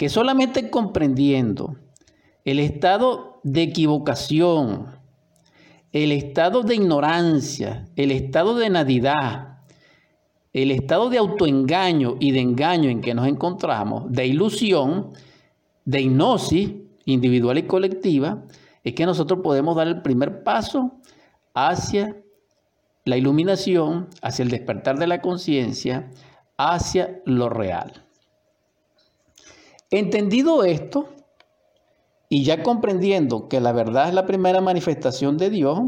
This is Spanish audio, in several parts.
que solamente comprendiendo el estado de equivocación, el estado de ignorancia, el estado de nadidad, el estado de autoengaño y de engaño en que nos encontramos, de ilusión, de hipnosis individual y colectiva, es que nosotros podemos dar el primer paso hacia la iluminación, hacia el despertar de la conciencia, hacia lo real. Entendido esto, y ya comprendiendo que la verdad es la primera manifestación de Dios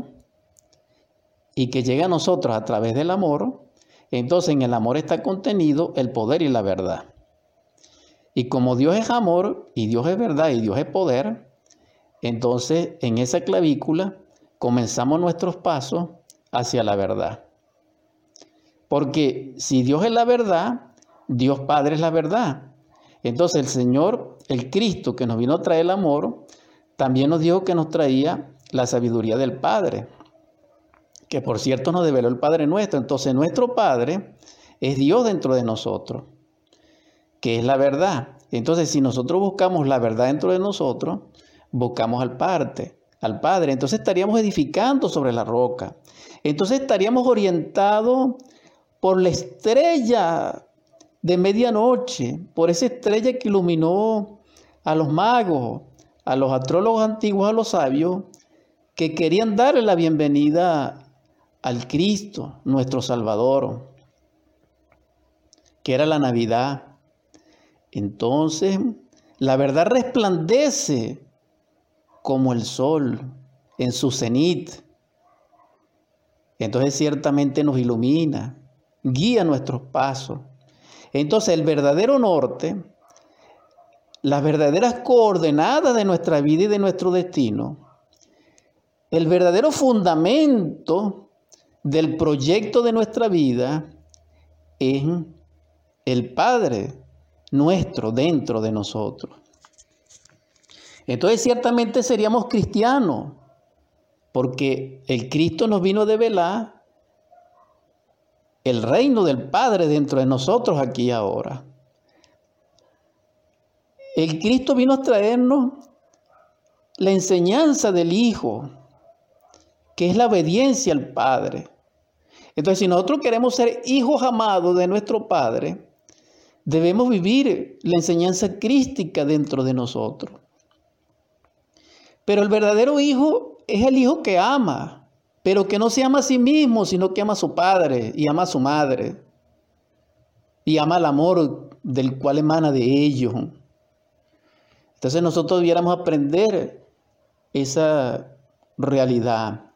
y que llega a nosotros a través del amor, entonces en el amor está contenido el poder y la verdad. Y como Dios es amor y Dios es verdad y Dios es poder, entonces en esa clavícula comenzamos nuestros pasos hacia la verdad. Porque si Dios es la verdad, Dios Padre es la verdad. Entonces el Señor, el Cristo que nos vino a traer el amor, también nos dijo que nos traía la sabiduría del Padre, que por cierto nos develó el Padre nuestro. Entonces nuestro Padre es Dios dentro de nosotros, que es la verdad. Entonces si nosotros buscamos la verdad dentro de nosotros, buscamos al Padre, al Padre. Entonces estaríamos edificando sobre la roca. Entonces estaríamos orientados por la estrella de medianoche, por esa estrella que iluminó a los magos, a los astrólogos antiguos, a los sabios, que querían darle la bienvenida al Cristo, nuestro Salvador, que era la Navidad. Entonces, la verdad resplandece como el sol en su cenit. Entonces ciertamente nos ilumina, guía nuestros pasos. Entonces el verdadero norte, las verdaderas coordenadas de nuestra vida y de nuestro destino, el verdadero fundamento del proyecto de nuestra vida es el Padre nuestro dentro de nosotros. Entonces ciertamente seríamos cristianos, porque el Cristo nos vino a develar el reino del Padre dentro de nosotros aquí y ahora. El Cristo vino a traernos la enseñanza del Hijo, que es la obediencia al Padre. Entonces, si nosotros queremos ser hijos amados de nuestro Padre, debemos vivir la enseñanza crística dentro de nosotros. Pero el verdadero hijo es el hijo que ama, pero que no se ama a sí mismo, sino que ama a su padre y ama a su madre. Y ama el amor del cual emana de ellos. Entonces nosotros debiéramos aprender esa realidad,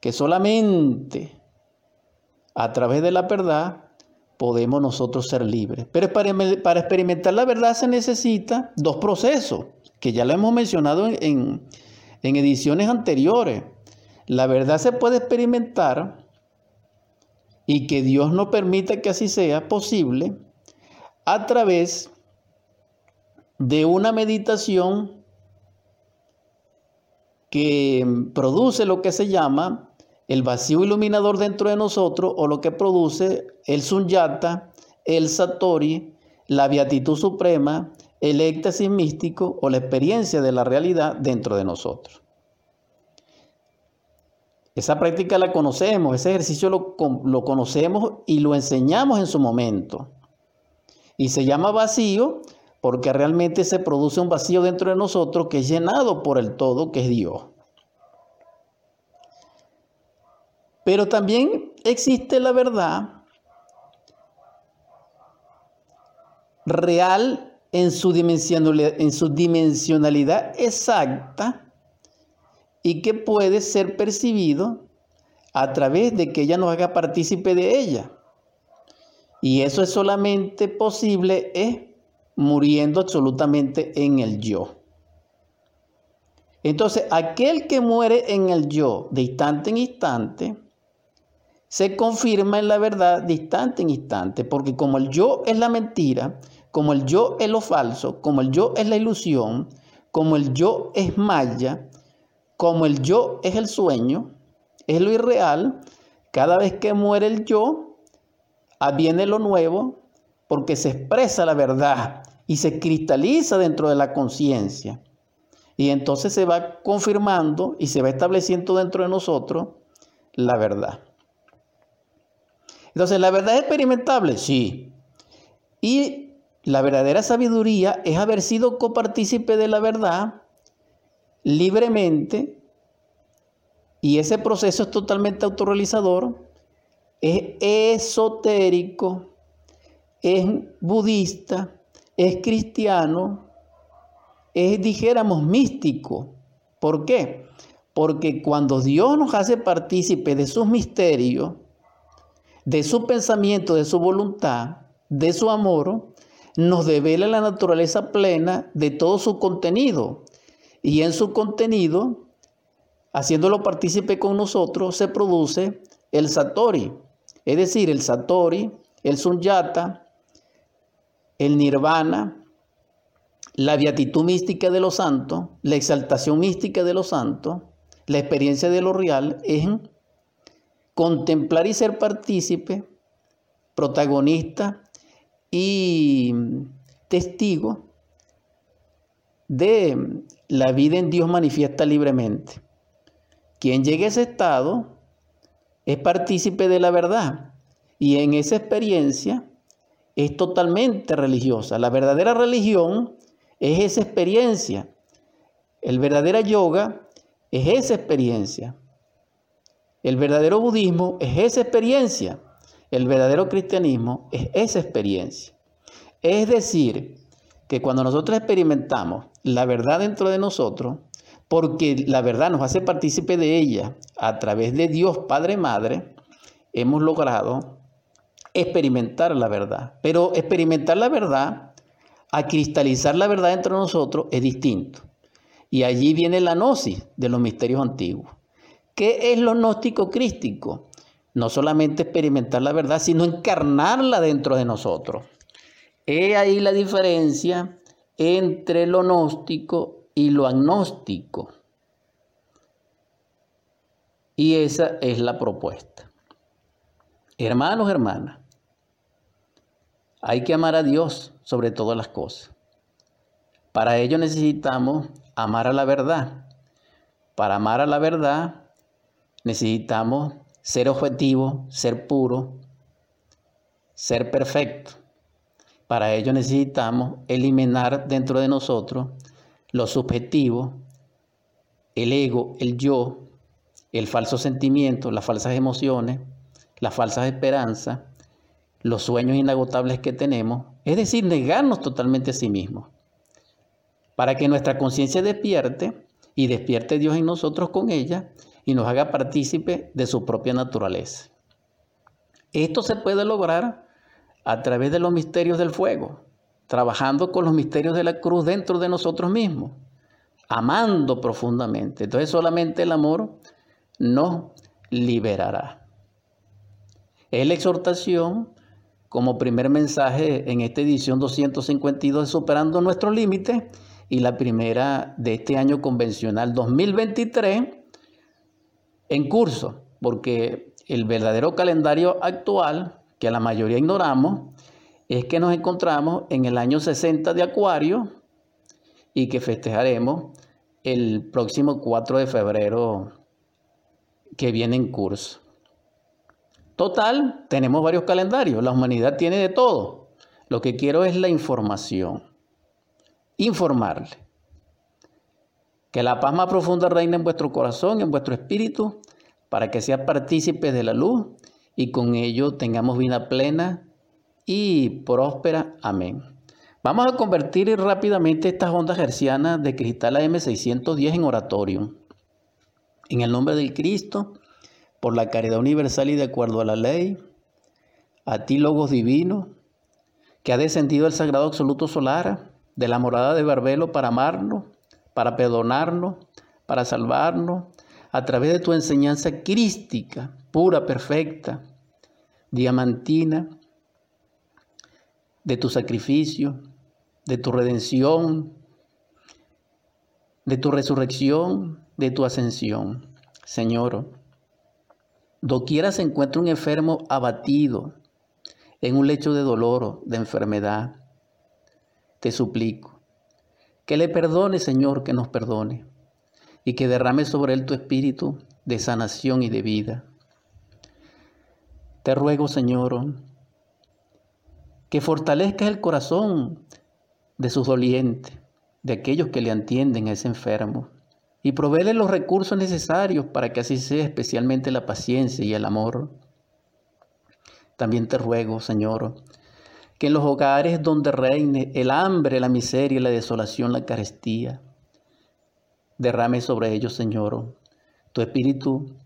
que solamente a través de la verdad podemos nosotros ser libres. Pero para, experimentar la verdad se necesita dos procesos que ya lo hemos mencionado en, ediciones anteriores. La verdad se puede experimentar y que Dios no permita que así sea posible a través de una meditación que produce lo que se llama el vacío iluminador dentro de nosotros o lo que produce el sunyata, el satori, la beatitud suprema, el éxtasis místico o la experiencia de la realidad dentro de nosotros. Esa práctica la conocemos, ese ejercicio lo, lo, conocemos y lo enseñamos en su momento. Y se llama vacío porque realmente se produce un vacío dentro de nosotros que es llenado por el todo, que es Dios. Pero también existe la verdad real en su, en su dimensionalidad exacta y que puede ser percibido a través de que ella nos haga partícipe de ella. Y eso es solamente posible es muriendo absolutamente en el yo. Entonces, aquel que muere en el yo de instante en instante, se confirma en la verdad de instante en instante, porque como el yo es la mentira, como el yo es lo falso, como el yo es la ilusión, como el yo es maya, como el yo es el sueño, es lo irreal, cada vez que muere el yo, viene lo nuevo, porque se expresa la verdad y se cristaliza dentro de la conciencia. Y entonces se va confirmando y se va estableciendo dentro de nosotros la verdad. Entonces, ¿la verdad es experimentable? Sí. Y la verdadera sabiduría es haber sido copartícipe de la verdad libremente y ese proceso es totalmente autorrealizador, es esotérico, es budista, es cristiano, es, dijéramos, místico. ¿Por qué? Porque cuando Dios nos hace partícipe de sus misterios, de su pensamiento, de su voluntad, de su amor, nos devela la naturaleza plena de todo su contenido. Y en su contenido, haciéndolo partícipe con nosotros, se produce el Satori. Es decir, el Satori, el Sunyata, el nirvana, la beatitud mística de los santos, la exaltación mística de los santos, la experiencia de lo real es contemplar y ser partícipe, protagonista y testigo de la vida en Dios manifiesta libremente. Quien llegue a ese estado es partícipe de la verdad y en esa experiencia es totalmente religiosa. La verdadera religión es esa experiencia. El verdadero yoga es esa experiencia. El verdadero budismo es esa experiencia. El verdadero cristianismo es esa experiencia. Es decir, que cuando nosotros experimentamos la verdad dentro de nosotros, porque la verdad nos hace partícipe de ella a través de Dios Padre Madre, hemos logrado experimentar la verdad. Pero experimentar la verdad, a cristalizar la verdad entre nosotros, es distinto. Y allí viene la gnosis de los misterios antiguos. ¿Qué es lo gnóstico crístico? No solamente experimentar la verdad, sino encarnarla dentro de nosotros. He ahí la diferencia entre lo gnóstico y lo agnóstico. Y esa es la propuesta. Hermanos, hermanas, hay que amar a Dios sobre todas las cosas. Para ello necesitamos amar a la verdad. Para amar a la verdad necesitamos ser objetivo, ser puro, ser perfecto. Para ello necesitamos eliminar dentro de nosotros lo subjetivo, el ego, el yo, el falso sentimiento, las falsas emociones, las falsas esperanzas, los sueños inagotables que tenemos, es decir, negarnos totalmente a sí mismos, para que nuestra conciencia despierte y despierte Dios en nosotros con ella y nos haga partícipe de su propia naturaleza. Esto se puede lograr a través de los misterios del fuego, trabajando con los misterios de la cruz dentro de nosotros mismos, amando profundamente. Entonces solamente el amor nos liberará. Es la exhortación como primer mensaje en esta edición 252 Superando nuestros límites y la primera de este año convencional 2023 en curso, porque el verdadero calendario actual, que la mayoría ignoramos, es que nos encontramos en el año 60 de Acuario y que festejaremos el próximo 4 de febrero que viene en curso. Total, tenemos varios calendarios, la humanidad tiene de todo. Lo que quiero es la información, informarle. Que la paz más profunda reine en vuestro corazón, en vuestro espíritu, para que sea partícipe de la luz y con ello tengamos vida plena y próspera. Amén. Vamos a convertir rápidamente estas ondas hercianas de cristal AM610 en oratorio. En el nombre del Cristo, por la caridad universal y de acuerdo a la ley, a ti, Logos Divino, que ha descendido el Sagrado Absoluto Solar de la morada de Barbelo para amarnos, para perdonarnos, para salvarnos, a través de tu enseñanza crística, pura, perfecta, diamantina, de tu sacrificio, de tu redención, de tu resurrección, de tu ascensión. Señor, Doquiera se encuentra un enfermo abatido en un lecho de dolor, de enfermedad. te suplico, que le perdone, Señor, que nos perdone, y que derrame sobre él tu espíritu de sanación y de vida. Te ruego, Señor, que fortalezcas el corazón de sus dolientes, de aquellos que le entienden a ese enfermo, y proveele los recursos necesarios para que así sea especialmente la paciencia y el amor. También te ruego, Señor, que en los hogares donde reine el hambre, la miseria, la desolación, la carestía, derrame sobre ellos, Señor, tu espíritu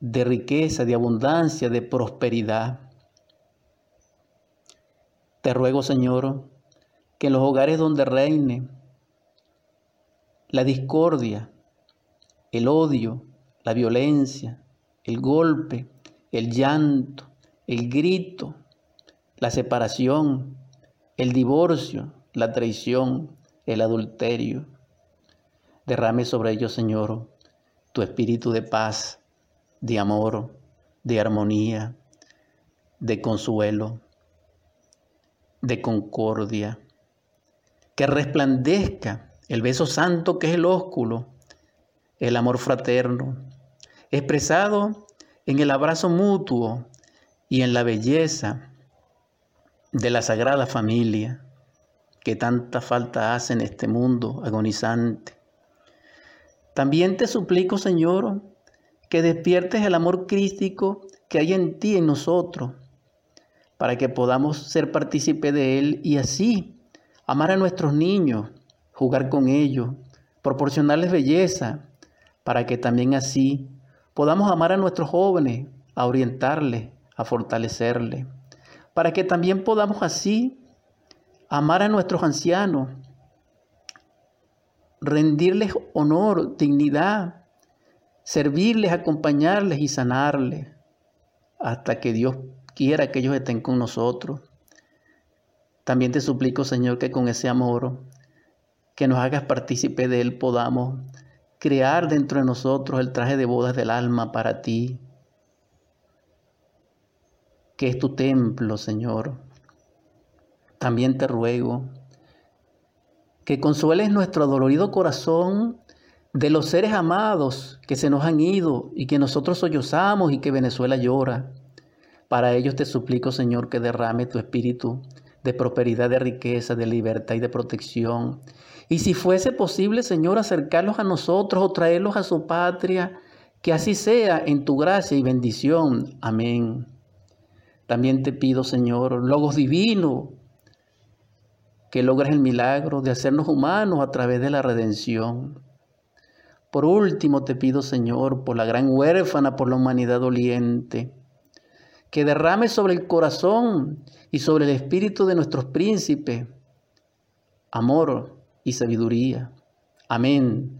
de riqueza, de abundancia, de prosperidad. Te ruego, Señor, que en los hogares donde reine la discordia, el odio, la violencia, el golpe, el llanto, el grito, la separación, el divorcio, la traición, el adulterio. Derrame sobre ellos, Señor, tu espíritu de paz, de amor, de armonía, de consuelo, de concordia. Que resplandezca el beso santo que es el ósculo, el amor fraterno, expresado en el abrazo mutuo y en la belleza de la sagrada familia que tanta falta hace en este mundo agonizante. También te suplico, Señor, que despiertes el amor crístico que hay en ti, en nosotros, para que podamos ser partícipe de él y así amar a nuestros niños, jugar con ellos, proporcionarles belleza, para que también así podamos amar a nuestros jóvenes, a orientarles, a fortalecerles, para que también podamos así amar a nuestros ancianos, rendirles honor, dignidad, servirles, acompañarles y sanarles, hasta que Dios quiera que ellos estén con nosotros. También te suplico, Señor, que con ese amor que nos hagas partícipe de Él podamos crear dentro de nosotros el traje de bodas del alma para ti, que es tu templo, Señor. También te ruego que consueles nuestro dolorido corazón de los seres amados que se nos han ido y que nosotros sollozamos y que Venezuela llora. Para ellos te suplico, Señor, que derrame tu espíritu de prosperidad, de riqueza, de libertad y de protección. Y si fuese posible, Señor, acercarlos a nosotros o traerlos a su patria, que así sea en tu gracia y bendición. Amén. También te pido, Señor, Logos Divino, que logres el milagro de hacernos humanos a través de la redención. Por último, te pido, Señor, por la gran huérfana, por la humanidad doliente, que derrame sobre el corazón y sobre el espíritu de nuestros príncipes amor y sabiduría. Amén.